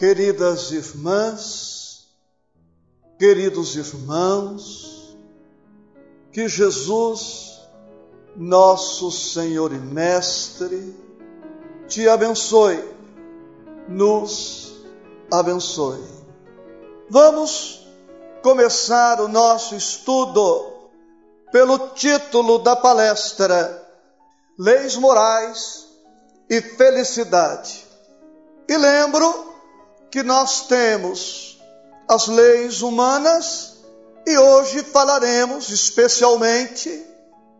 Queridas irmãs, queridos irmãos, que Jesus, nosso Senhor e Mestre, te abençoe, nos abençoe. Vamos começar o nosso estudo pelo título da palestra Leis Morais e Felicidade. E lembro que nós temos as leis humanas e hoje falaremos especialmente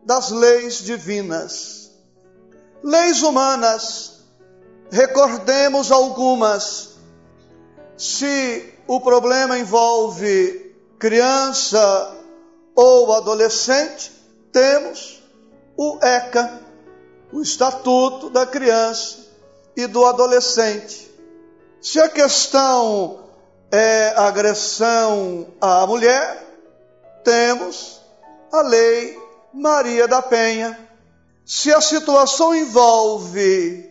das leis divinas. Leis humanas, recordemos algumas. Se o problema envolve criança ou adolescente, temos o ECA, o Estatuto da Criança e do Adolescente. Se a questão é agressão à mulher, temos a lei Maria da Penha. Se a situação envolve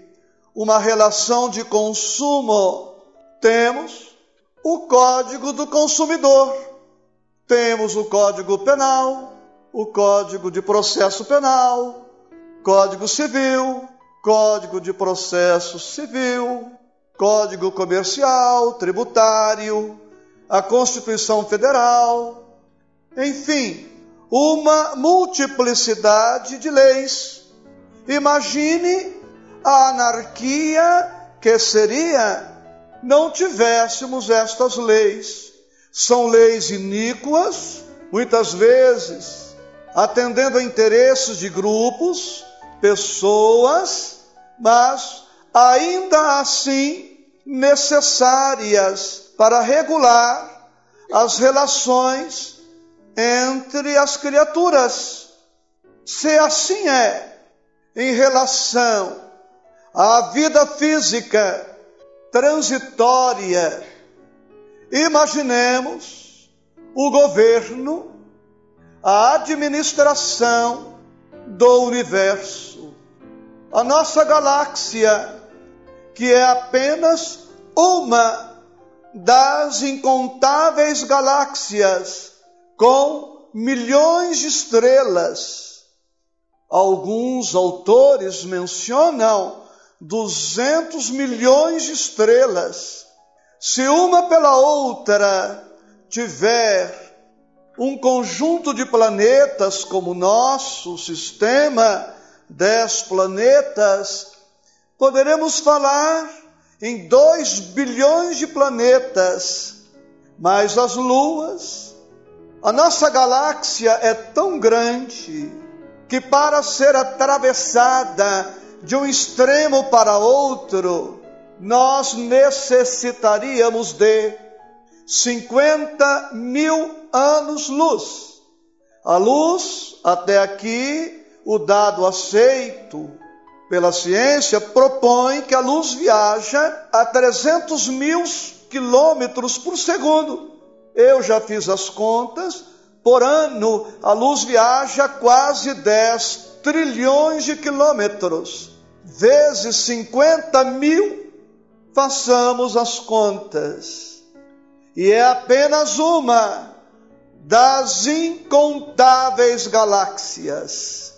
uma relação de consumo, temos o Código do Consumidor, temos o Código Penal, o Código de Processo Penal, Código Civil, Código de Processo Civil, Código Comercial, Tributário, a Constituição Federal, enfim, uma multiplicidade de leis. Imagine a anarquia que seria não tivéssemos estas leis. São leis iníquas, muitas vezes atendendo a interesses de grupos, pessoas, mas ainda assim necessárias para regular as relações entre as criaturas. Se assim é em relação à vida física transitória, imaginemos o governo, a administração do universo, a nossa galáxia que é apenas uma das incontáveis galáxias com milhões de estrelas. Alguns autores mencionam 200 milhões de estrelas. Se uma pela outra tiver um conjunto de planetas como o nosso sistema, dez planetas, poderemos falar em 2 bilhões de planetas, mas as luas, a nossa galáxia é tão grande que para ser atravessada de um extremo para outro, nós necessitaríamos de 50 mil anos-luz. A luz, até aqui, o dado aceito, pela ciência propõe que a luz viaja a 300 mil quilômetros por segundo. Eu já fiz as contas, por ano a luz viaja quase 10 trilhões de quilômetros, vezes 50 mil, façamos as contas. E é apenas uma das incontáveis galáxias.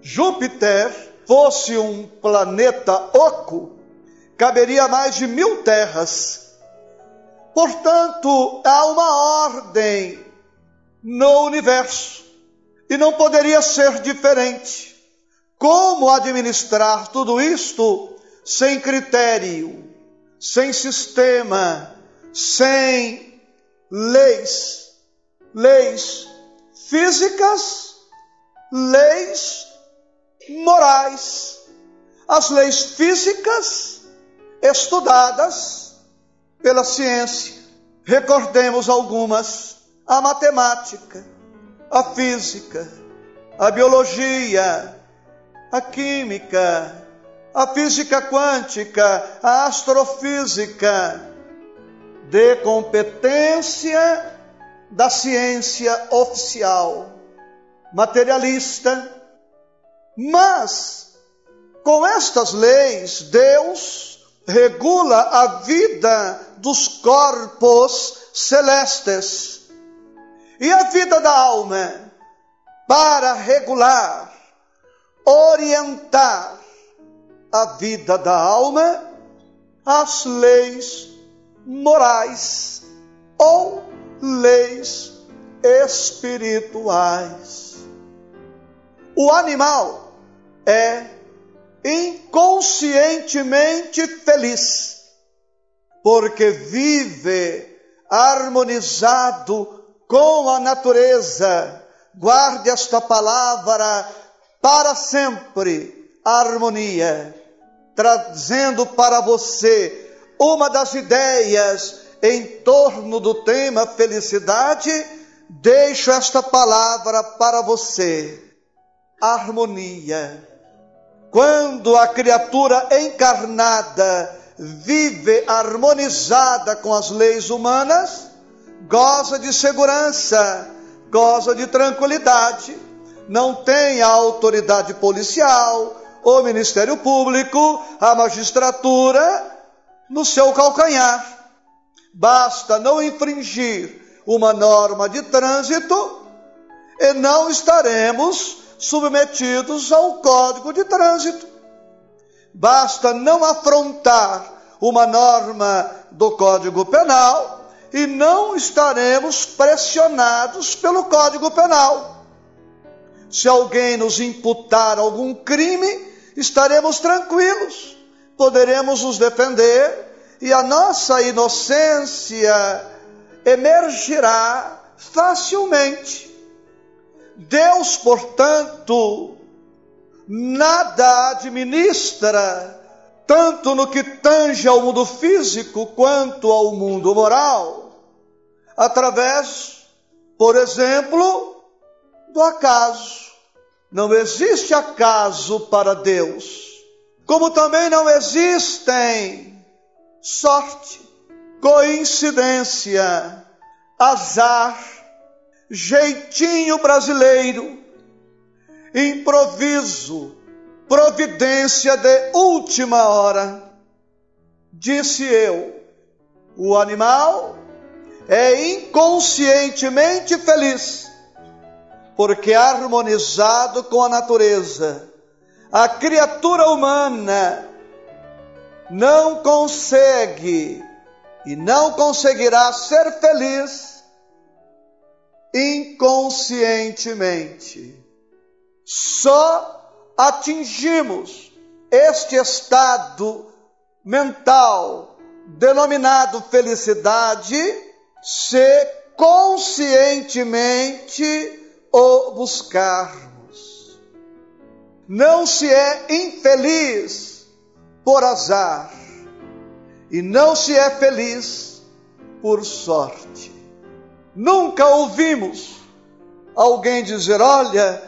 Júpiter fosse um planeta oco, caberia mais de mil terras. Portanto, há uma ordem no universo e não poderia ser diferente. Como administrar tudo isto sem critério, sem sistema, sem leis? Leis físicas, leis morais, as leis físicas estudadas pela ciência. Recordemos algumas: a matemática, a física, a biologia, a química, a física quântica, a astrofísica, de competência da ciência oficial, materialista, mas, com estas leis, Deus regula a vida dos corpos celestes. E a vida da alma, para regular, orientar a vida da alma, as leis morais ou leis espirituais. O animal é inconscientemente feliz, porque vive harmonizado com a natureza. Guarde esta palavra para sempre, harmonia, trazendo para você uma das ideias em torno do tema felicidade, deixo esta palavra para você: harmonia. Quando a criatura encarnada vive harmonizada com as leis humanas, goza de segurança, goza de tranquilidade, não tem a autoridade policial, o Ministério Público, a magistratura no seu calcanhar. Basta não infringir uma norma de trânsito e não estaremos submetidos ao Código de Trânsito. Basta não afrontar uma norma do Código Penal e não estaremos pressionados pelo Código Penal. Se alguém nos imputar algum crime, estaremos tranquilos, poderemos nos defender e a nossa inocência emergirá facilmente. Deus, portanto, nada administra, tanto no que tange ao mundo físico quanto ao mundo moral, através, por exemplo, do acaso. Não existe acaso para Deus, como também não existem sorte, coincidência, azar, jeitinho brasileiro, improviso, providência de última hora. Disse eu: o animal é inconscientemente feliz, porque harmonizado com a natureza. A criatura humana não consegue e não conseguirá ser feliz inconscientemente. Só atingimos este estado mental denominado felicidade se conscientemente o buscarmos. Não se é infeliz por azar e não se é feliz por sorte. Nunca ouvimos alguém dizer: Olha,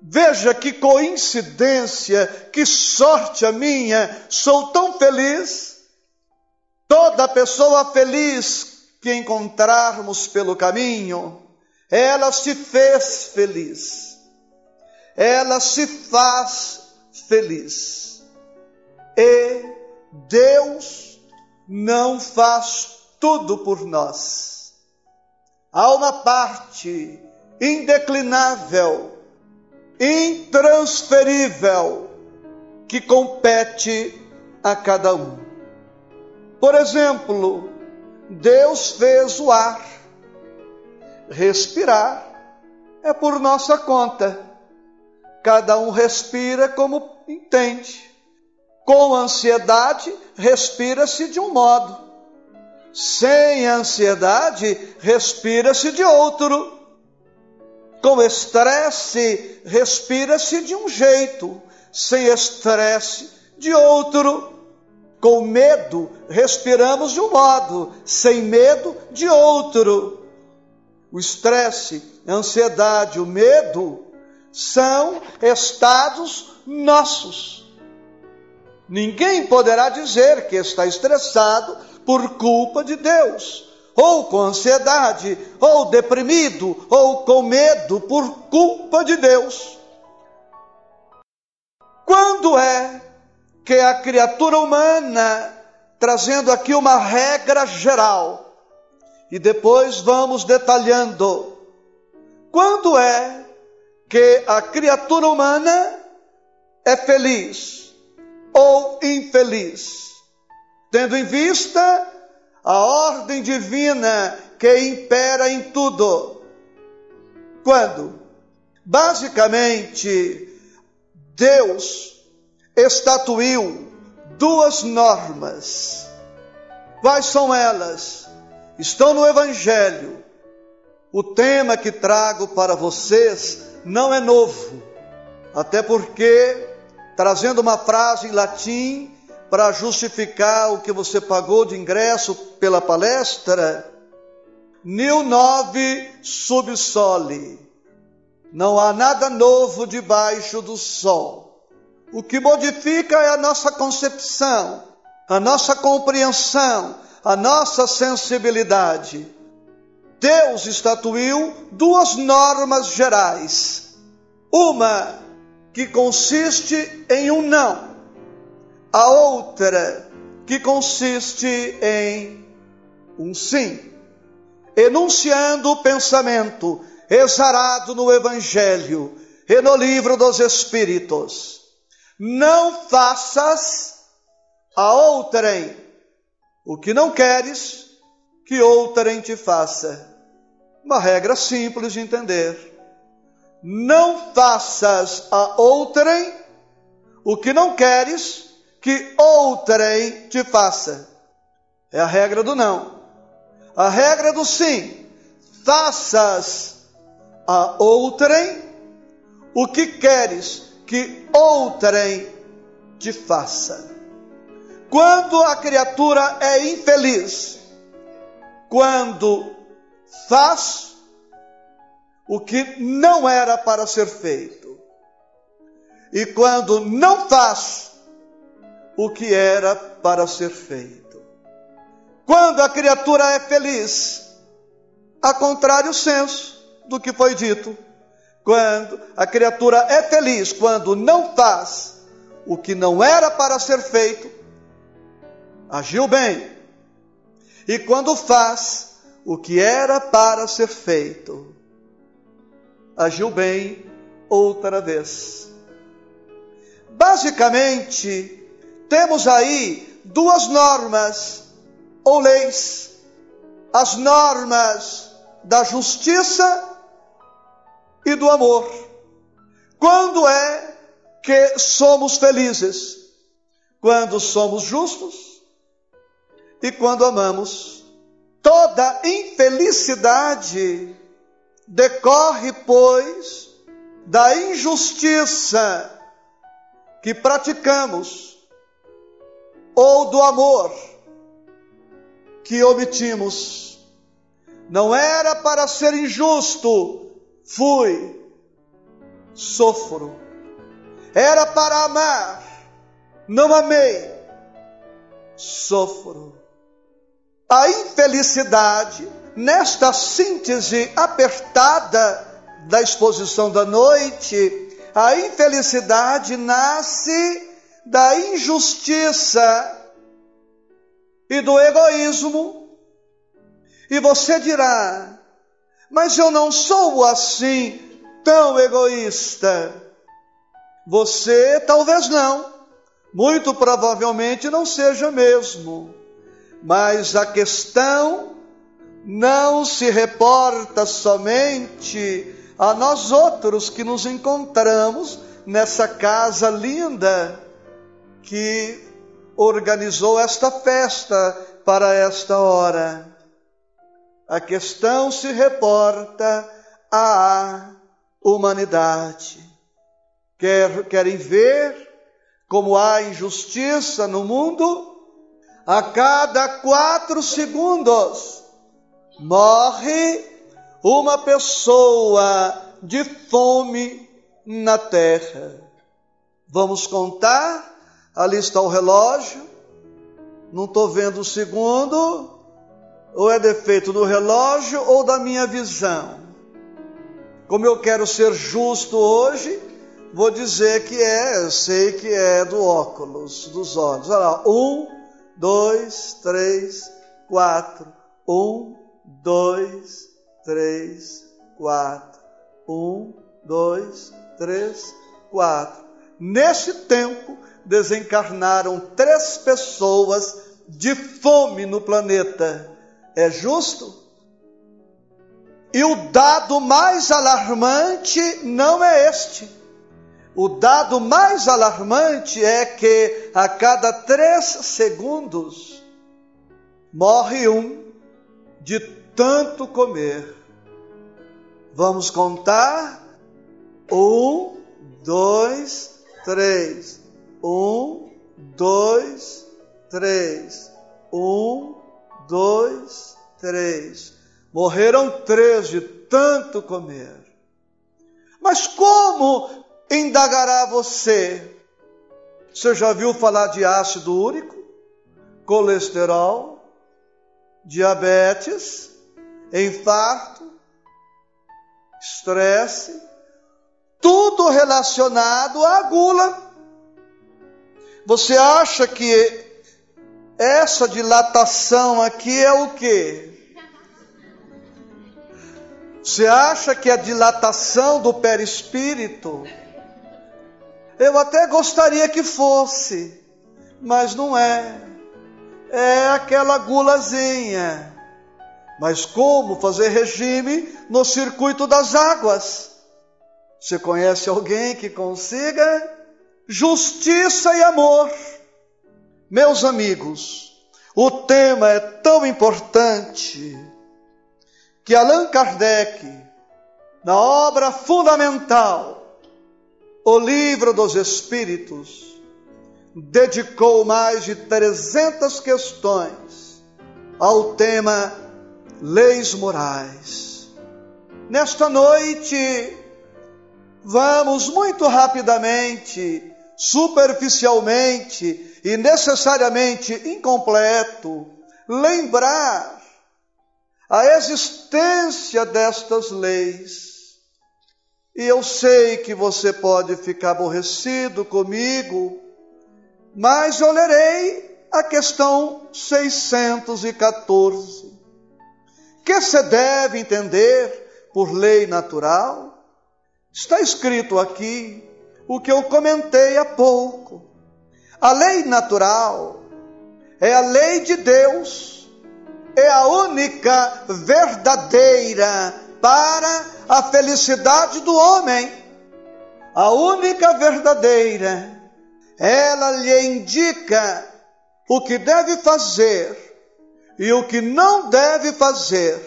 veja que coincidência, que sorte a minha, sou tão feliz. Toda pessoa feliz que encontrarmos pelo caminho, ela se fez feliz, ela se faz feliz. E Deus não faz tudo por nós. Há uma parte indeclinável, intransferível, que compete a cada um. Por exemplo, Deus fez o ar. Respirar é por nossa conta. Cada um respira como entende. Com ansiedade, respira-se de um modo. Sem ansiedade, respira-se de outro. Com estresse, respira-se de um jeito. Sem estresse, de outro. Com medo, respiramos de um modo. Sem medo, de outro. O estresse, a ansiedade, o medo são estados nossos Ninguém poderá dizer que está estressado por culpa de Deus, ou com ansiedade, ou deprimido, ou com medo por culpa de Deus. Quando é que a criatura humana, trazendo aqui uma regra geral, e depois vamos detalhando. Quando é que a criatura humana é feliz ou infeliz? Tendo em vista a ordem divina que impera em tudo. Quando? Basicamente, Deus estatuiu duas normas. Quais são elas? Estão no Evangelho. O tema que trago para vocês não é novo, até porque, trazendo uma frase em latim para justificar o que você pagou de ingresso pela palestra, Nil nove subsole. Não há nada novo debaixo do sol. O que modifica é a nossa concepção, a nossa compreensão, a nossa sensibilidade. Deus estatuiu duas normas gerais. Uma que consiste em um não, a outra que consiste em um sim. Enunciando o pensamento exarado no Evangelho e no livro dos Espíritos. Não faças a outrem o que não queres que outrem te faça. Uma regra simples de entender. Não faças a outrem o que não queres que outrem te faça. É a regra do não. A regra do sim. Faças a outrem o que queres que outrem te faça. Quando a criatura é infeliz, quando faz o que não era para ser feito, e quando não faz o que era para ser feito. Quando a criatura é feliz, a contrário senso, do que foi dito. Quando a criatura é feliz, quando não faz o que não era para ser feito, agiu bem. E quando faz o que era para ser feito, agiu bem outra vez. Basicamente, temos aí duas normas ou leis: as normas da justiça e do amor. Quando é que somos felizes? Quando somos justos e quando amamos. Toda infelicidade decorre, pois, da injustiça que praticamos ou do amor que omitimos. Não era para ser injusto, fui, sofro. Era para amar, não amei, sofro. A infelicidade, nesta síntese apertada da exposição da noite, a infelicidade nasce da injustiça e do egoísmo. E você dirá, mas eu não sou assim tão egoísta. Você talvez não, muito provavelmente não seja mesmo. Mas a questão não se reporta somente a nós outros que nos encontramos nessa casa linda que organizou esta festa para esta hora. A questão se reporta à humanidade. Quer, querem ver como há injustiça no mundo? A cada quatro segundos morre uma pessoa de fome na terra. Vamos contar? Ali está o relógio. Não estou vendo o segundo ou é defeito do relógio ou da minha visão? Como eu quero ser justo hoje, vou dizer que é, eu sei que é do óculos, dos olhos. Olha lá, um, dois, três, quatro. Um, dois, três, quatro. Um, dois, três, quatro. Nesse tempo, desencarnaram três pessoas de fome no planeta. É justo? E o dado mais alarmante não é este. O dado mais alarmante é que a cada três segundos morre um de tanto comer. Vamos contar? Um, dois, três. Um, dois, três. Um, dois, três. Morreram três de tanto comer. Mas como indagará você? Você já viu falar de ácido úrico, colesterol, diabetes, infarto, estresse, tudo relacionado à gula. Você acha que essa dilatação aqui é o quê? Você acha que a dilatação do perispírito? Eu até gostaria que fosse, mas não é. É aquela gulazinha. Mas como fazer regime no circuito das águas? Você conhece alguém que consiga? Justiça e amor. Meus amigos, o tema é tão importante que Allan Kardec, na obra fundamental, O Livro dos Espíritos, dedicou mais de 300 questões ao tema leis morais. Nesta noite, vamos muito rapidamente, superficialmente e necessariamente incompleto, lembrar a existência destas leis. E eu sei que você pode ficar aborrecido comigo, mas eu lerei a questão 614. Que se deve entender por lei natural? Está escrito aqui o que eu comentei há pouco. A lei natural é a lei de Deus é a única verdadeira para a felicidade do homem. A única verdadeira. Ela lhe indica o que deve fazer e o que não deve fazer.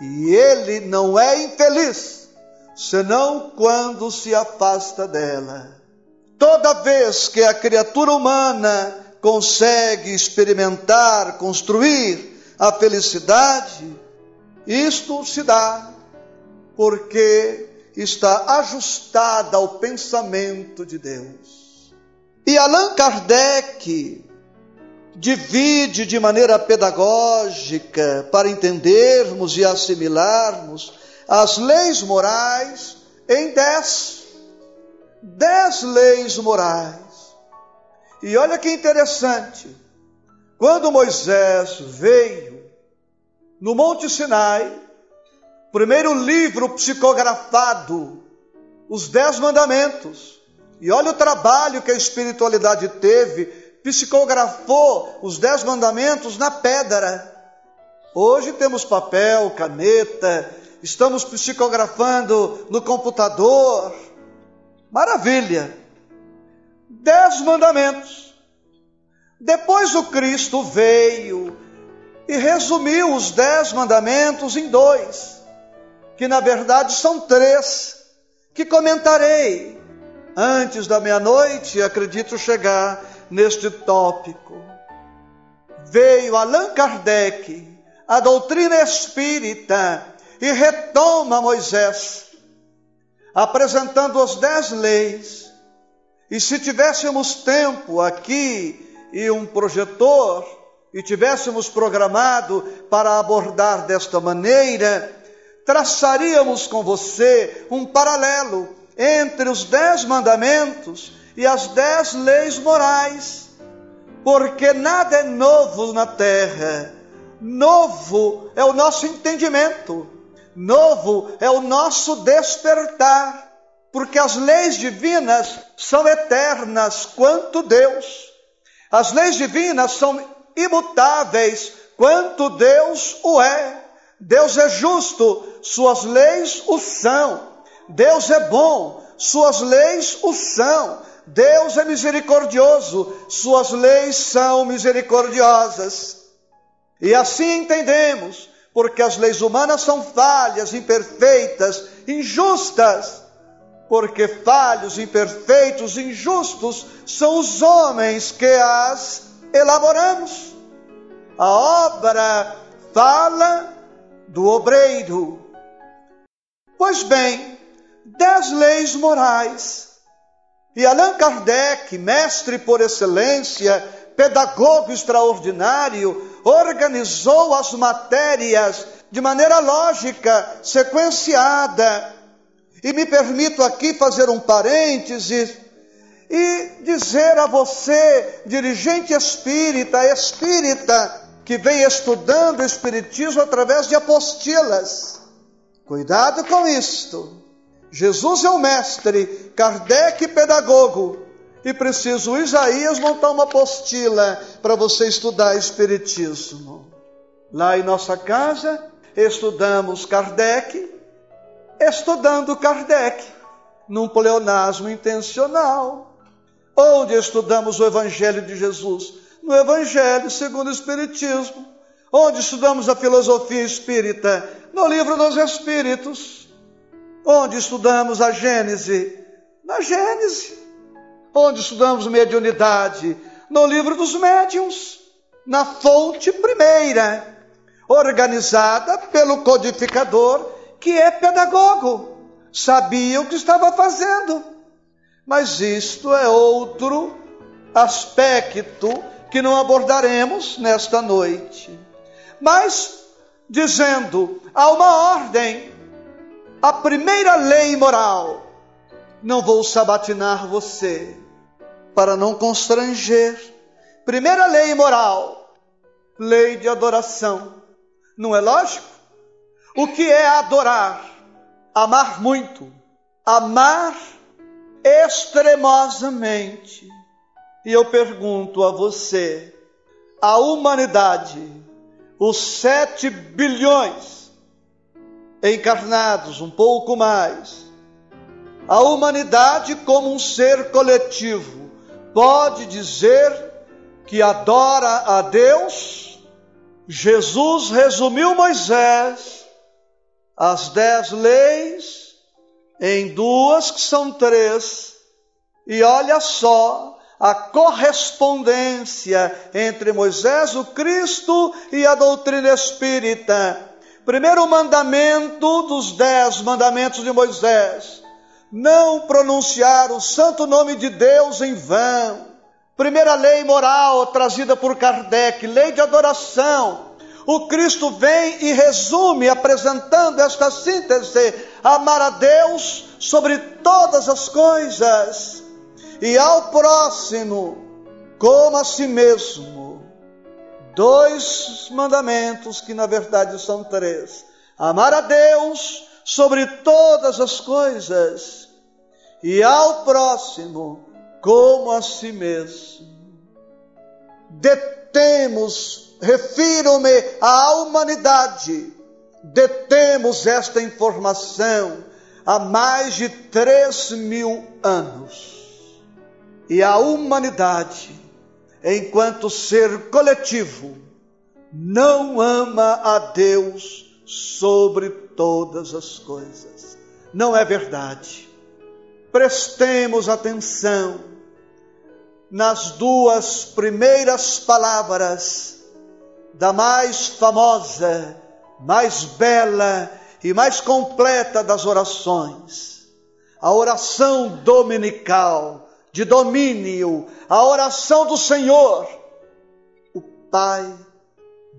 E ele não é infeliz, senão quando se afasta dela. Toda vez que a criatura humana consegue experimentar, construir a felicidade, isto se dá porque está ajustada ao pensamento de Deus. E Allan Kardec divide de maneira pedagógica para entendermos e assimilarmos as leis morais em dez. Dez leis morais. E olha que interessante. Quando Moisés veio no Monte Sinai, primeiro livro psicografado, os Dez Mandamentos, e olha o trabalho que a espiritualidade teve, psicografou os Dez Mandamentos na pedra. Hoje temos papel, caneta, estamos psicografando no computador. Maravilha! Dez mandamentos. Depois o Cristo veio e resumiu os dez mandamentos em dois, que na verdade são três, que comentarei antes da meia-noite, acredito chegar neste tópico. Veio Allan Kardec, a doutrina espírita, e retoma Moisés, apresentando as dez leis. E se tivéssemos tempo aqui e um projetor e tivéssemos programado para abordar desta maneira, traçaríamos com você um paralelo entre os dez mandamentos e as dez leis morais, porque nada é novo na terra. Novo é o nosso entendimento, novo é o nosso despertar, porque as leis divinas são eternas quanto Deus. As leis divinas são imutáveis quanto Deus o é. Deus é justo, suas leis o são. Deus é bom, suas leis o são. Deus é misericordioso, suas leis são misericordiosas. E assim entendemos, porque as leis humanas são falhas, imperfeitas, injustas. Porque falhos, imperfeitos, injustos são os homens que as elaboramos. A obra fala do obreiro. Pois bem, dez leis morais. E Allan Kardec, mestre por excelência, pedagogo extraordinário, organizou as matérias de maneira lógica, sequenciada. E me permito aqui fazer um parênteses e dizer a você, dirigente espírita, espírita, que vem estudando o Espiritismo através de apostilas. Cuidado com isto. Jesus é o mestre, Kardec pedagogo, e preciso Isaías montar uma apostila para você estudar Espiritismo. Lá em nossa casa, estudamos Kardec, estudando Kardec, num pleonasmo intencional, onde estudamos o Evangelho de Jesus? No Evangelho segundo o Espiritismo, onde estudamos a filosofia espírita, no livro dos Espíritos, onde estudamos a Gênese, na Gênese, onde estudamos mediunidade, no livro dos médiuns, na fonte primeira, organizada pelo codificador, que é pedagogo, sabia o que estava fazendo. Mas isto é outro aspecto que não abordaremos nesta noite. Mas, dizendo, há uma ordem, a primeira lei moral, não vou sabatinar você, para não constranger. Primeira lei moral, lei de adoração. Não é lógico? O que é adorar? Amar muito, amar extremosamente e eu pergunto a você: a humanidade, os sete bilhões encarnados, um pouco mais, a humanidade, como um ser coletivo, pode dizer que adora a Deus? Jesus resumiu Moisés, as dez leis, em duas que são três, e olha só, a correspondência entre Moisés, o Cristo e a doutrina espírita. Primeiro mandamento dos dez mandamentos de Moisés: não pronunciar o santo nome de Deus em vão. Primeira lei moral trazida por Kardec, lei de adoração. O Cristo vem e resume, apresentando esta síntese: amar a Deus sobre todas as coisas e ao próximo como a si mesmo. Dois mandamentos que na verdade são três: amar a Deus sobre todas as coisas e ao próximo como a si mesmo. Detemos, refiro-me à humanidade, detemos esta informação há mais de três mil anos e a humanidade, enquanto ser coletivo, não ama a Deus sobre todas as coisas. Não é verdade. Prestemos atenção nas duas primeiras palavras da mais famosa, mais bela e mais completa das orações. A oração dominical de domínio, a oração do Senhor, o Pai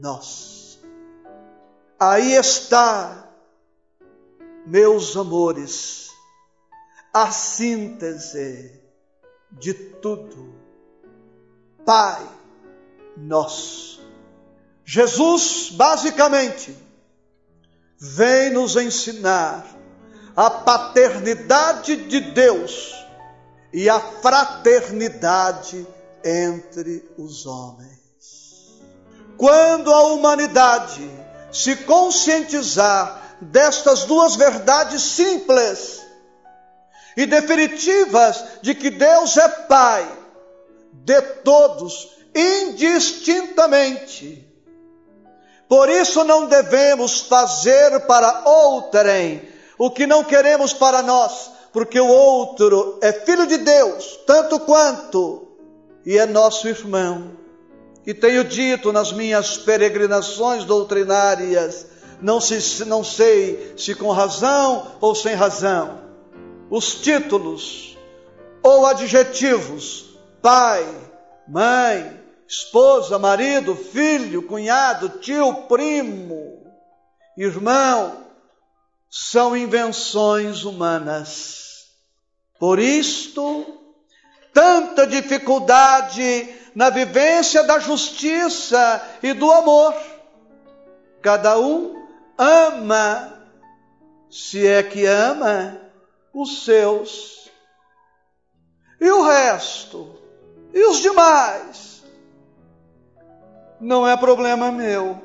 Nosso. Aí está, meus amores, a síntese de tudo. Pai nosso. Jesus, basicamente, vem nos ensinar a paternidade de Deus e a fraternidade entre os homens. Quando a humanidade se conscientizar destas duas verdades simples e definitivas de que Deus é Pai de todos, indistintamente, por isso não devemos fazer para outrem o que não queremos para nós, porque o outro é filho de Deus, tanto quanto, e é nosso irmão. E tenho dito nas minhas peregrinações doutrinárias, não, se, não sei se com razão ou sem razão, os títulos ou adjetivos pai, mãe, esposa, marido, filho, cunhado, tio, primo, irmão, são invenções humanas. Por isto, tanta dificuldade na vivência da justiça e do amor. Cada um ama, se é que ama, os seus. E o resto? E os demais? não é problema meu.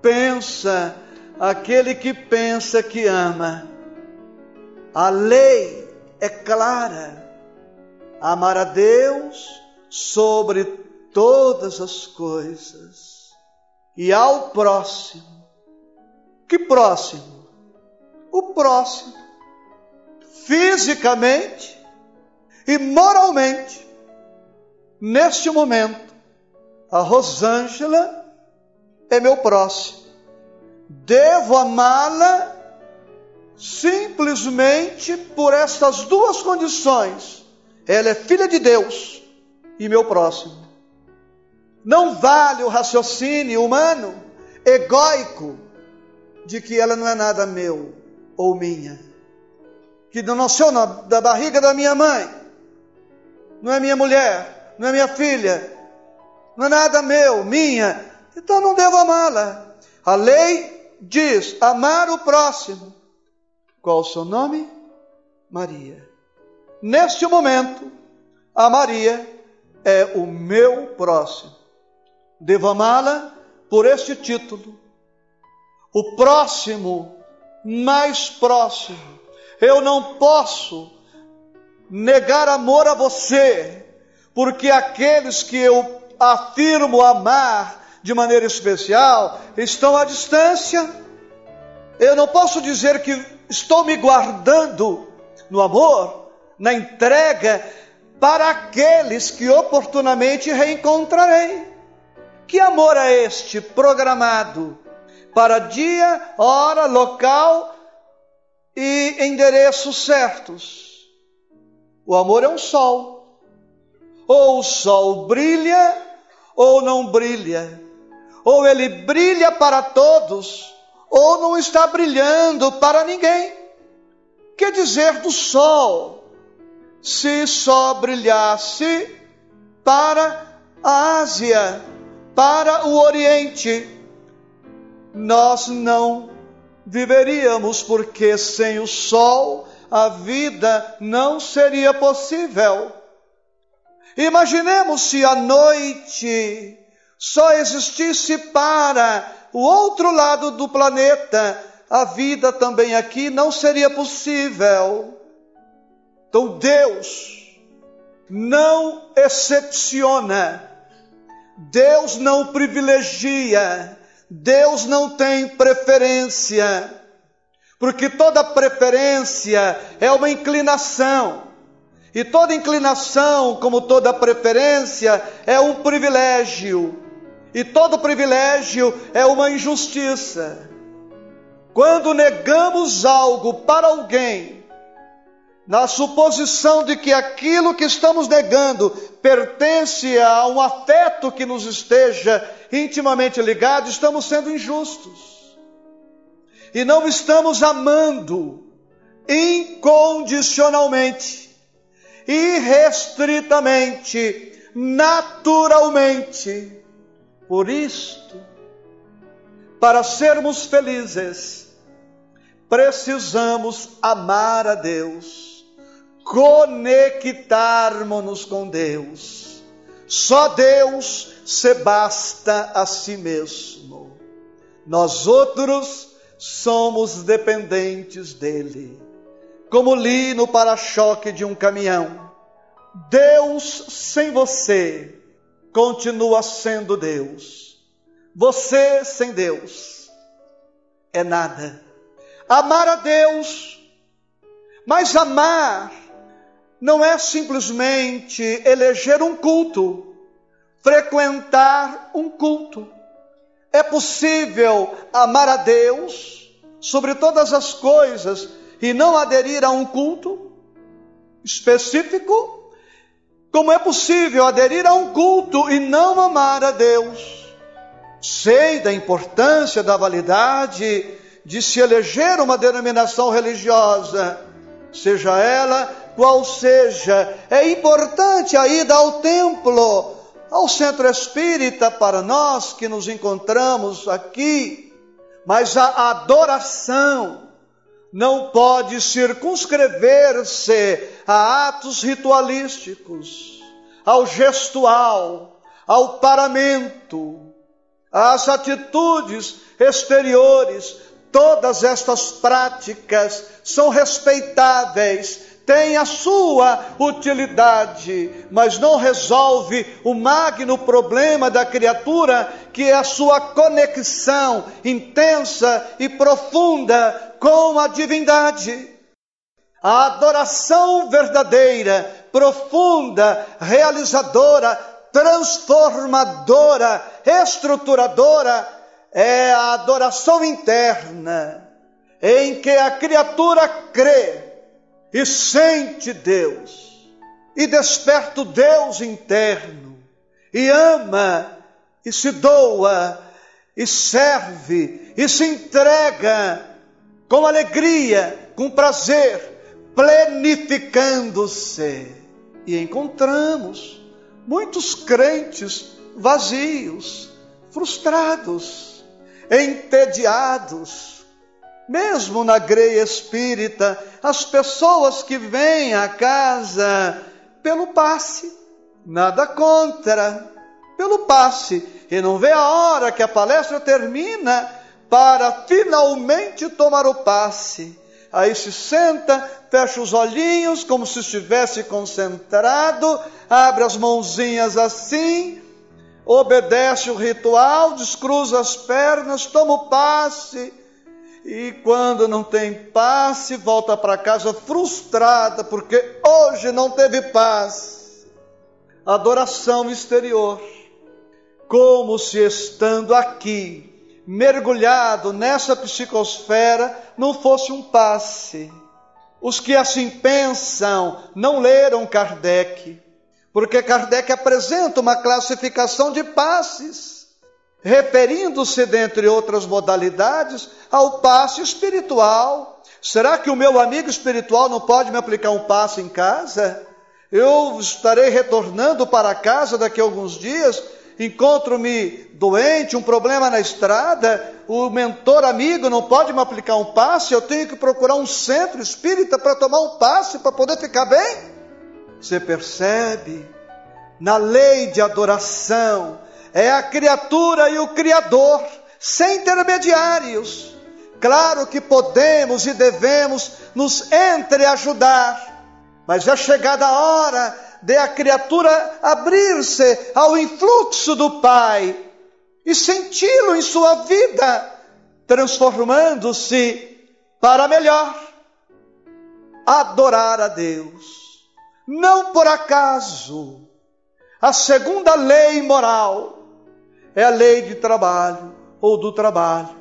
Pensa aquele que pensa que ama. A lei é clara. Amar a Deus sobre todas as coisas e ao próximo. Que próximo? O próximo. Fisicamente e moralmente. Neste momento a Rosângela é meu próximo. Devo amá-la simplesmente por estas duas condições. Ela é filha de Deus e meu próximo. Não vale o raciocínio humano, egóico, de que ela não é nada meu ou minha. Que não nasceu na, da barriga da minha mãe, não é minha mulher, não é minha filha, não é nada meu, minha, então não devo amá-la. A lei diz: amar o próximo. Qual o seu nome? Maria. Neste momento, a Maria é o meu próximo. Devo amá-la por este título. O próximo, mais próximo. Eu não posso negar amor a você, porque aqueles que eu afirmo amar de maneira especial estão à distância. Eu não posso dizer que estou me guardando no amor, na entrega para aqueles que oportunamente reencontrarei. Que amor é este programado para dia, hora, local e endereços certos? O amor é um sol. Ou o sol brilha ou não brilha. Ou ele brilha para todos, ou não está brilhando para ninguém. Que dizer do sol? Se só brilhasse para a Ásia, para o Oriente, nós não viveríamos, porque sem o sol a vida não seria possível. Imaginemos se a noite só existisse para o outro lado do planeta, a vida também aqui não seria possível. Então Deus não excepciona, Deus não privilegia, Deus não tem preferência, porque toda preferência é uma inclinação. E toda inclinação, como toda preferência, é um privilégio. E todo privilégio é uma injustiça. Quando negamos algo para alguém, na suposição de que aquilo que estamos negando pertence a um afeto que nos esteja intimamente ligado, estamos sendo injustos. E não estamos amando incondicionalmente, irrestritamente, naturalmente. Por isto, para sermos felizes, precisamos amar a Deus, conectarmos-nos com Deus. Só Deus se basta a si mesmo. Nós outros somos dependentes dele. Como li no para-choque de um caminhão, Deus sem você continua sendo Deus. Você sem Deus é nada. Amar a Deus, mas amar não é simplesmente eleger um culto, frequentar um culto. É possível amar a Deus sobre todas as coisas e não aderir a um culto específico? Como é possível aderir a um culto e não amar a Deus? Sei da importância, da validade de se eleger uma denominação religiosa, seja ela qual seja. É importante a ida ao templo, ao centro espírita para nós que nos encontramos aqui, mas a adoração não pode circunscrever-se a atos ritualísticos, ao gestual, ao paramento, às atitudes exteriores. Todas estas práticas são respeitáveis, tem a sua utilidade, mas não resolve o magno problema da criatura, que é a sua conexão intensa e profunda com a divindade. A adoração verdadeira, profunda, realizadora, transformadora, estruturadora, é a adoração interna, em que a criatura crê e sente Deus, e desperta o Deus interno, e ama, e se doa, e serve, e se entrega com alegria, com prazer, plenificando-se. E encontramos muitos crentes vazios, frustrados, entediados, mesmo na greia espírita, as pessoas que vêm à casa pelo passe, nada contra, pelo passe, e não vê a hora que a palestra termina para finalmente tomar o passe. Aí se senta, fecha os olhinhos como se estivesse concentrado, abre as mãozinhas assim, obedece o ritual, descruza as pernas, toma o passe e quando não tem paz, se volta para casa frustrada, porque hoje não teve paz. Adoração exterior, como se estando aqui, mergulhado nessa psicosfera, não fosse um passe. Os que assim pensam não leram Kardec, porque Kardec apresenta uma classificação de passes referindo-se, dentre outras modalidades, ao passe espiritual. Será que o meu amigo espiritual não pode me aplicar um passe em casa? Eu estarei retornando para casa daqui a alguns dias, encontro-me doente, um problema na estrada, o mentor amigo não pode me aplicar um passe, eu tenho que procurar um centro espírita para tomar um passe para poder ficar bem? Você percebe? Na lei de adoração, é a criatura e o Criador, sem intermediários. Claro que podemos e devemos nos entreajudar, mas é chegada a hora de a criatura abrir-se ao influxo do Pai e senti-lo em sua vida, transformando-se para melhor. Adorar a Deus, não por acaso. A segunda lei moral é a lei de trabalho ou do trabalho.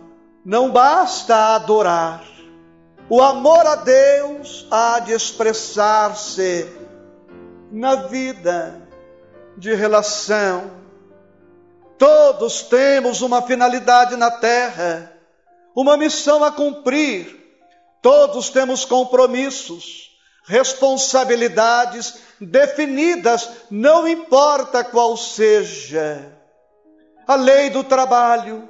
Não basta adorar. O amor a Deus há de expressar-se na vida de relação. Todos temos uma finalidade na terra, uma missão a cumprir. Todos temos compromissos, responsabilidades definidas, não importa qual seja. A lei do trabalho.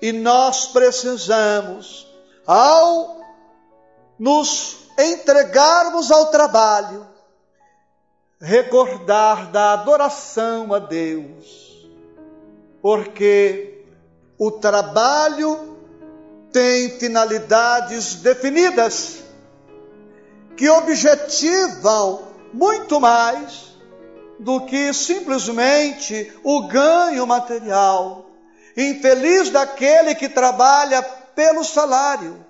E nós precisamos, ao nos entregarmos ao trabalho, recordar da adoração a Deus, porque o trabalho tem finalidades definidas que objetivam muito mais do que simplesmente o ganho material. Infeliz daquele que trabalha pelo salário,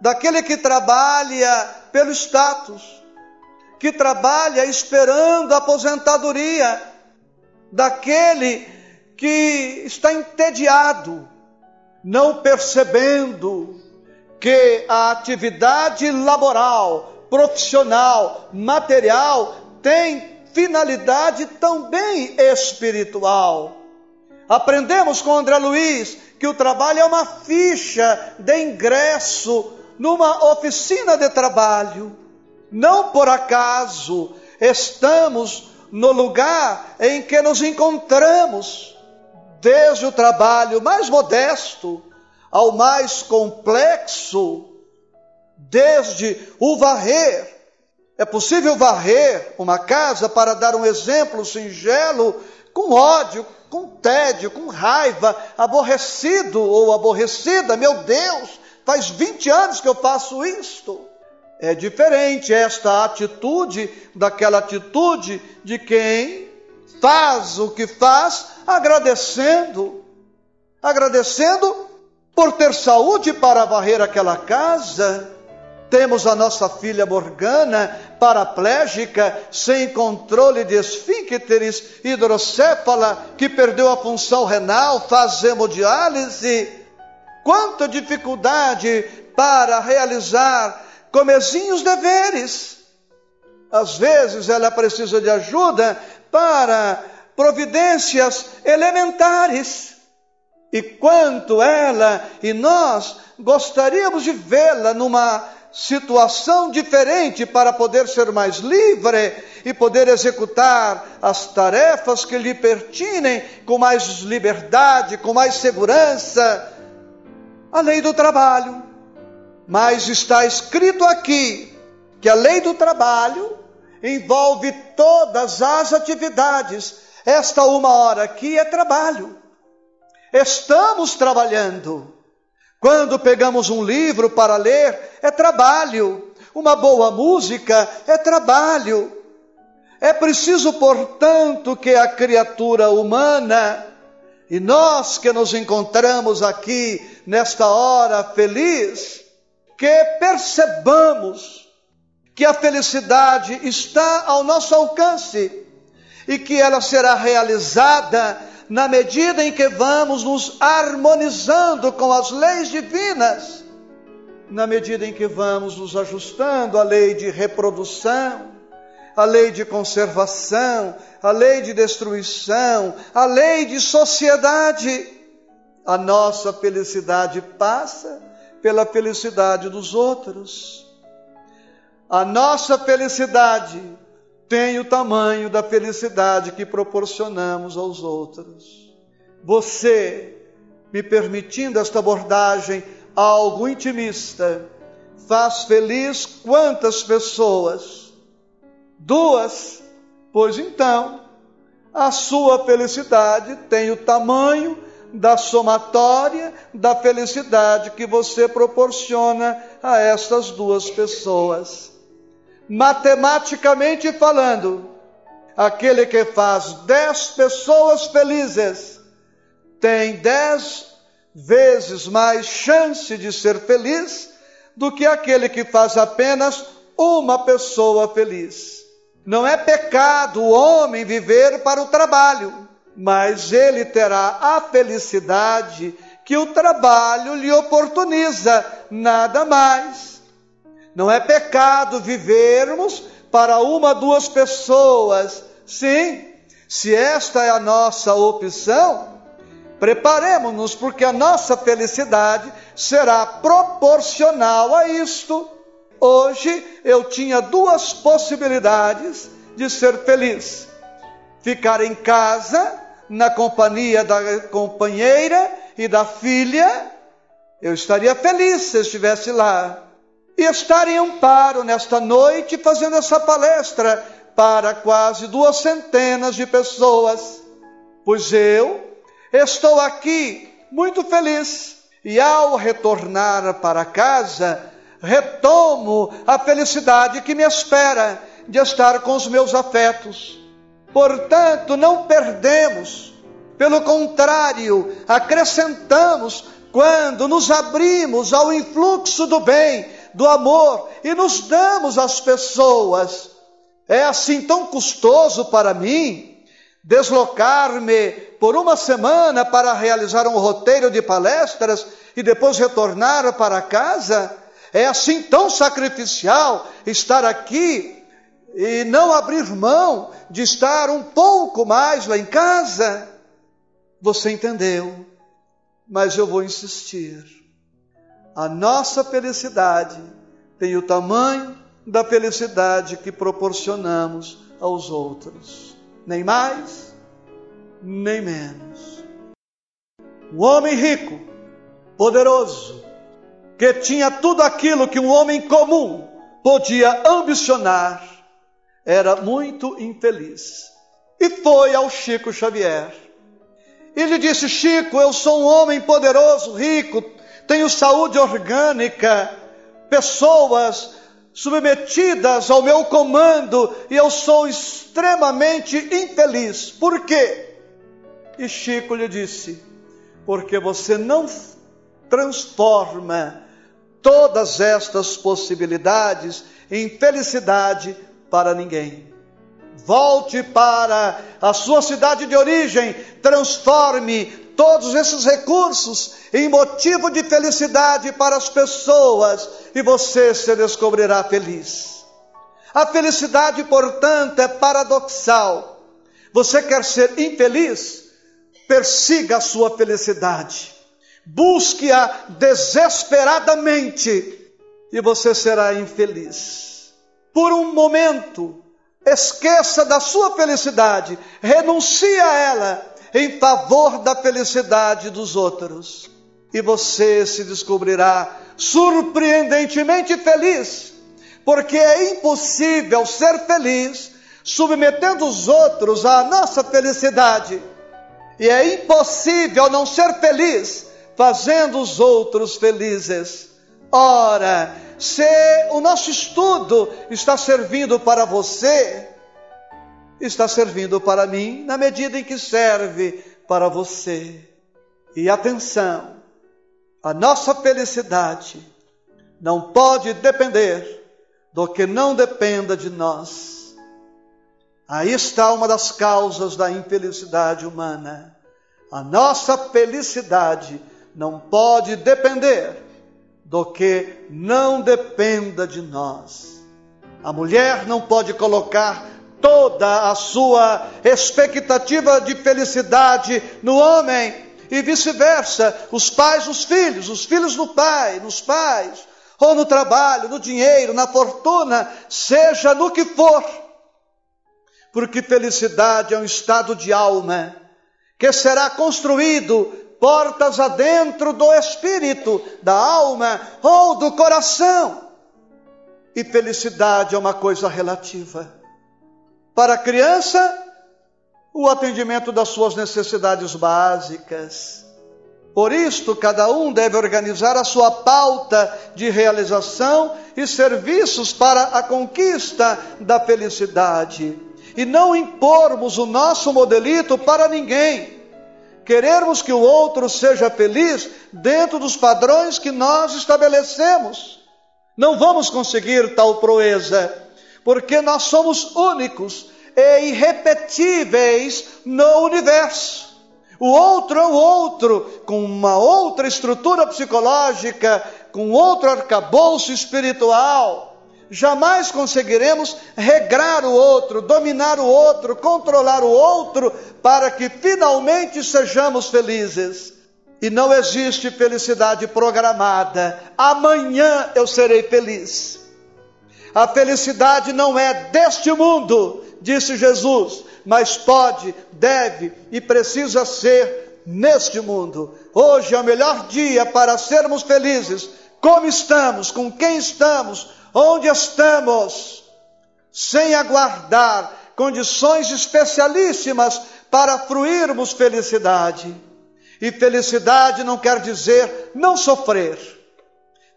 daquele que trabalha pelo status, que trabalha esperando a aposentadoria, daquele que está entediado, não percebendo que a atividade laboral, profissional, material tem finalidade também espiritual. Aprendemos com André Luiz que o trabalho é uma ficha de ingresso numa oficina de trabalho. Não por acaso estamos no lugar em que nos encontramos, desde o trabalho mais modesto ao mais complexo, desde o varrer. É possível varrer uma casa, para dar um exemplo singelo, com ódio, com tédio, com raiva, aborrecido ou aborrecida. Meu Deus, faz 20 anos que eu faço isto. É diferente esta atitude daquela atitude de quem faz o que faz agradecendo, agradecendo por ter saúde para varrer aquela casa. Temos a nossa filha Morgana, paraplégica, sem controle de esfíncteres, hidrocéfala, que perdeu a função renal, faz hemodiálise. Quanta dificuldade para realizar comezinhos deveres. Às vezes ela precisa de ajuda para providências elementares. E quanto ela e nós gostaríamos de vê-la numa situação diferente para poder ser mais livre e poder executar as tarefas que lhe pertinem com mais liberdade, com mais segurança. A lei do trabalho. Mas está escrito aqui que a lei do trabalho envolve todas as atividades. Esta uma hora aqui é trabalho. Estamos trabalhando. Quando pegamos um livro para ler, é trabalho. Uma boa música é trabalho. É preciso, portanto, que a criatura humana e nós que nos encontramos aqui nesta hora feliz, que percebamos que a felicidade está ao nosso alcance e que ela será realizada na medida em que vamos nos harmonizando com as leis divinas, na medida em que vamos nos ajustando à lei de reprodução, à lei de conservação, à lei de destruição, à lei de sociedade, a nossa felicidade passa pela felicidade dos outros. A nossa felicidade tem o tamanho da felicidade que proporcionamos aos outros. Você, me permitindo esta abordagem algo intimista, faz feliz quantas pessoas? Duas. Pois então, a sua felicidade tem o tamanho da somatória da felicidade que você proporciona a estas duas pessoas matematicamente falando, aquele que faz dez pessoas felizes tem dez vezes mais chance de ser feliz do que aquele que faz apenas uma pessoa feliz. Não é pecado o homem viver para o trabalho, mas ele terá a felicidade que o trabalho lhe oportuniza, nada mais. Não é pecado vivermos para uma, duas pessoas. Sim, se esta é a nossa opção, Preparemos-nos, porque a nossa felicidade será proporcional a isto. Hoje eu tinha duas possibilidades de ser feliz: ficar em casa, na companhia da companheira e da filha, eu estaria feliz se estivesse lá. E estar em amparo nesta noite fazendo essa palestra para quase duas centenas de pessoas. Pois eu estou aqui muito feliz e ao retornar para casa, retomo a felicidade que me espera de estar com os meus afetos. Portanto, não perdemos, pelo contrário, acrescentamos quando nos abrimos ao influxo do bem, do amor e nos damos às pessoas. É assim tão custoso para mim deslocar-me por uma semana para realizar um roteiro de palestras e depois retornar para casa? É assim tão sacrificial estar aqui e não abrir mão de estar um pouco mais lá em casa? Você entendeu? mas eu vou insistir. A nossa felicidade tem o tamanho da felicidade que proporcionamos aos outros, nem mais, nem menos. Um homem rico, poderoso, que tinha tudo aquilo que um homem comum podia ambicionar, era muito infeliz. E foi ao Chico Xavier ele disse: Chico, eu sou um homem poderoso, rico, tenho saúde orgânica, pessoas submetidas ao meu comando e eu sou extremamente infeliz. Por quê? E Chico lhe disse: Porque você não transforma todas estas possibilidades em felicidade para ninguém. Volte para a sua cidade de origem, transforme todos esses recursos em motivo de felicidade para as pessoas e você se descobrirá feliz. A felicidade, portanto, é paradoxal. Você quer ser infeliz? Persiga a sua felicidade. Busque-a desesperadamente e você será infeliz. Por um momento, Esqueça da sua felicidade, renuncie a ela em favor da felicidade dos outros. E você se descobrirá surpreendentemente feliz, porque é impossível ser feliz submetendo os outros à nossa felicidade. E é impossível não ser feliz fazendo os outros felizes. Ora, se o nosso estudo está servindo para você, está servindo para mim na medida em que serve para você. E atenção, a nossa felicidade não pode depender do que não dependa de nós. Aí está uma das causas da infelicidade humana. A nossa felicidade não pode depender do que não dependa de nós. A mulher não pode colocar toda a sua expectativa de felicidade no homem e vice-versa, os pais nos filhos, os filhos no pai, nos pais, ou no trabalho, no dinheiro, na fortuna, seja no que for. Porque felicidade é um estado de alma que será construído portas adentro do espírito, da alma ou do coração. E felicidade é uma coisa relativa. Para a criança, o atendimento das suas necessidades básicas. Por isto, cada um deve organizar a sua pauta de realização e serviços para a conquista da felicidade. E não impormos o nosso modelito para ninguém querermos que o outro seja feliz dentro dos padrões que nós estabelecemos. Não vamos conseguir tal proeza, porque nós somos únicos e irrepetíveis no universo. O outro é o outro, com uma outra estrutura psicológica, com outro arcabouço espiritual. jamais conseguiremos regrar o outro, dominar o outro, controlar o outro, para que finalmente sejamos felizes. E não existe felicidade programada. Amanhã eu serei feliz. A felicidade não é deste mundo, disse Jesus, mas pode, deve e precisa ser neste mundo. Hoje é o melhor dia para sermos felizes. Como estamos, com quem estamos, onde estamos, sem aguardar condições especialíssimas para fruirmos felicidade. E felicidade não quer dizer não sofrer.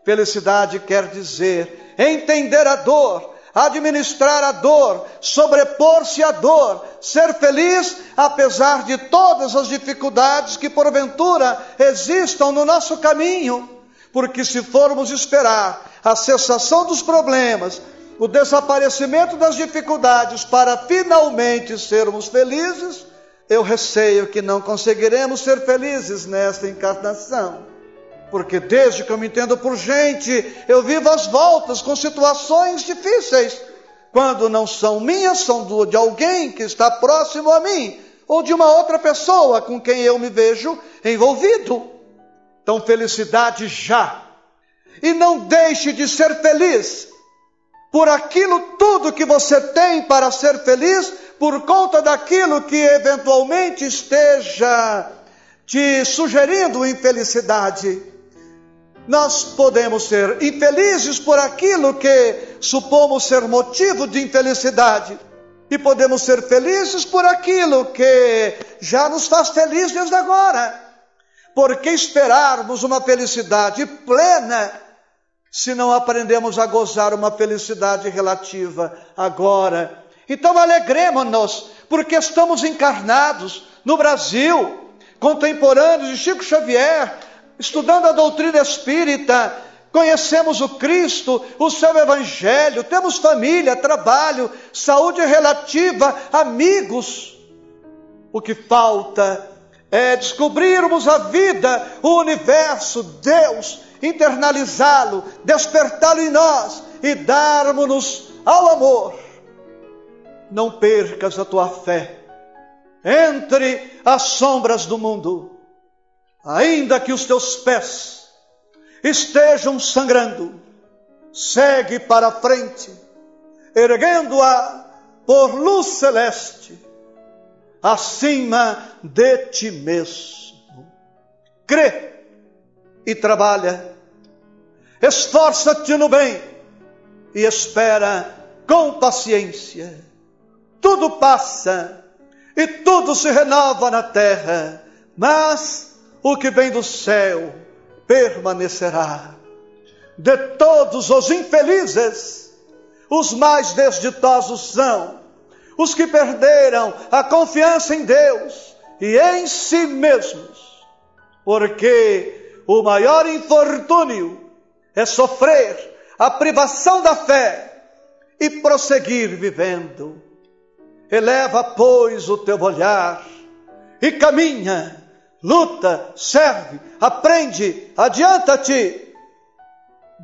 Felicidade quer dizer entender a dor, administrar a dor, sobrepor-se à dor, ser feliz apesar de todas as dificuldades que porventura existam no nosso caminho. Porque se formos esperar a cessação dos problemas, o desaparecimento das dificuldades para finalmente sermos felizes, eu receio que não conseguiremos ser felizes nesta encarnação. Porque desde que eu me entendo por gente, eu vivo às voltas com situações difíceis. Quando não são minhas, são de alguém que está próximo a mim, ou de uma outra pessoa com quem eu me vejo envolvido. Então, felicidade já. E não deixe de ser feliz por aquilo tudo que você tem para ser feliz, por conta daquilo que eventualmente esteja te sugerindo infelicidade. Nós podemos ser infelizes por aquilo que supomos ser motivo de infelicidade. E podemos ser felizes por aquilo que já nos faz felizes desde agora. Por que esperarmos uma felicidade plena se não aprendemos a gozar uma felicidade relativa agora? Então alegremos-nos, porque estamos encarnados no Brasil, contemporâneos de Chico Xavier, estudando a doutrina espírita, conhecemos o Cristo, o seu Evangelho, temos família, trabalho, saúde relativa, amigos. O que falta é descobrirmos a vida, o universo, Deus, internalizá-lo, despertá-lo em nós e darmos-nos ao amor. Não percas a tua fé entre as sombras do mundo, ainda que os teus pés estejam sangrando, segue para a frente, erguendo-a por luz celeste acima de ti mesmo. Crê e trabalha, esforça-te no bem e espera com paciência. Tudo passa e tudo se renova na terra, mas o que vem do céu permanecerá. De todos os infelizes, os mais desditosos são os que perderam a confiança em Deus e em si mesmos, porque o maior infortúnio é sofrer a privação da fé e prosseguir vivendo. Eleva, pois, o teu olhar e caminha, luta, serve, aprende, adianta-te.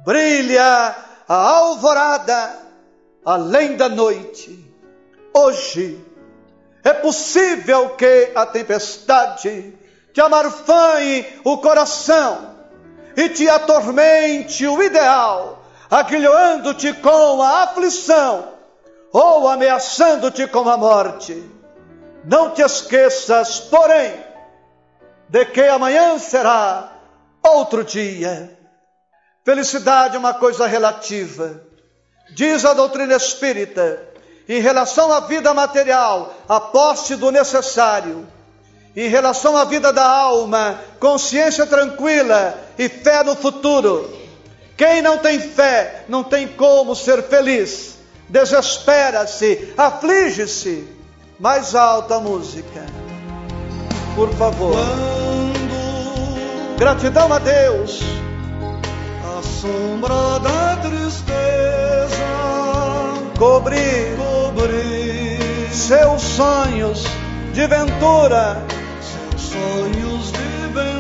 Brilha a alvorada além da noite hoje. É possível que a tempestade te amarfanhe o coração e te atormente o ideal, aguilhando-te com a aflição ou ameaçando-te com a morte. Não te esqueças, porém, de que amanhã será outro dia. Felicidade é uma coisa relativa. Diz a doutrina espírita em relação à vida material, a posse do necessário. Em relação à vida da alma, consciência tranquila e fé no futuro. Quem não tem fé não tem como ser feliz. Desespera-se, aflige-se. Mais alta música. Por favor. Quando Gratidão a Deus. A sombra da tristeza cobrir cobrir seus sonhos de ventura, seus sonhos de ventura.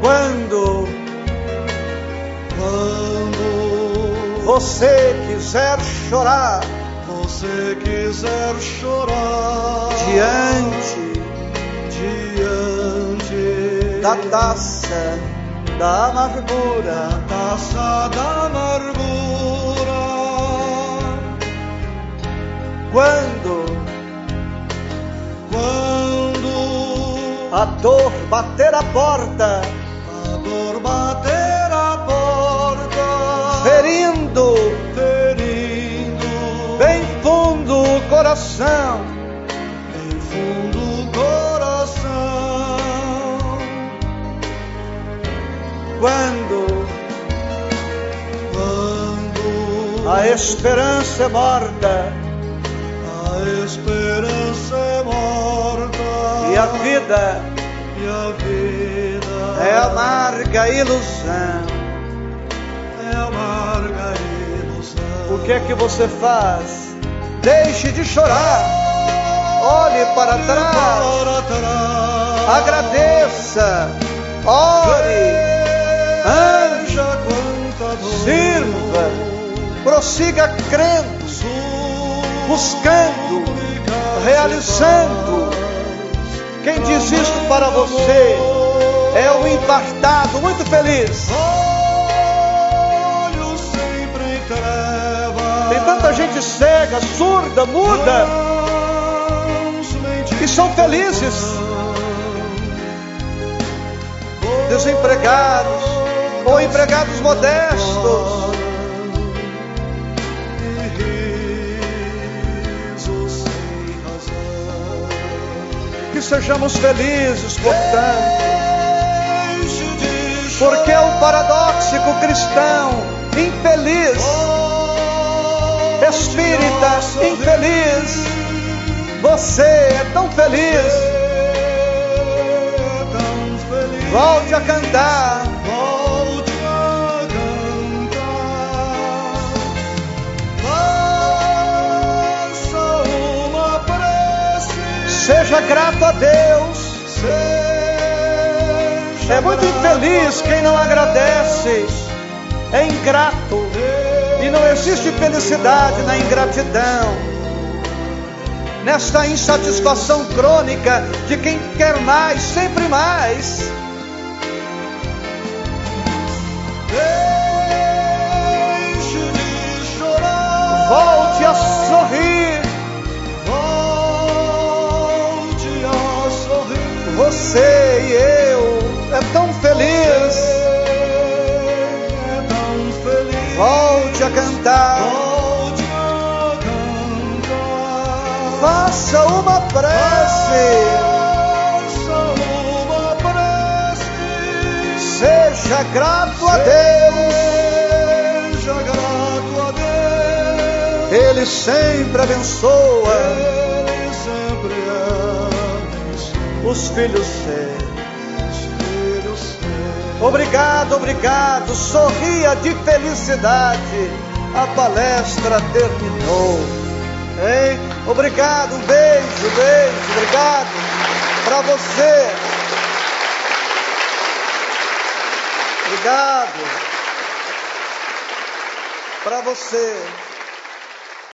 quando você quiser chorar você quiser chorar diante diante. Da taça da amargura, taça da amargura, quando? Quando a dor bater a porta, a dor bater a porta, ferindo. Ferindo. Bem fundo o coração, quando quando a esperança é morta a esperança é morta e a vida e a vida é amarga ilusão. é amarga ilusão. O que é que você faz? Deixe de chorar. Olhe para trás. Agradeça. Ore. Dor. Sirva. Prossiga crendo, buscando, realizando. Quem diz isso para você é o impartado, muito feliz. Tem tanta gente cega, surda, muda Mãos e são felizes. Desempregados ou empregados modestos. Que sejamos felizes, portanto. Porque é o paradoxico cristão infeliz, espírita infeliz. Você é tão feliz. Volte a cantar. Seja grato a Deus. Seja É muito infeliz quem não agradece. É ingrato. E não existe felicidade na ingratidão. Nesta insatisfação crônica de quem quer mais, sempre mais. Deixe de chorar. Volte a sorrir. Você e eu é tão feliz. É tão feliz. Volte a cantar. Volte a cantar. Faça uma prece. Faça uma prece. Seja grato a Deus. Seja grato a Deus. Ele sempre abençoa os filhos seus. Obrigado, obrigado. Sorria de felicidade. A palestra terminou. Hein? Obrigado, um beijo, beijo, obrigado para você. Obrigado para você.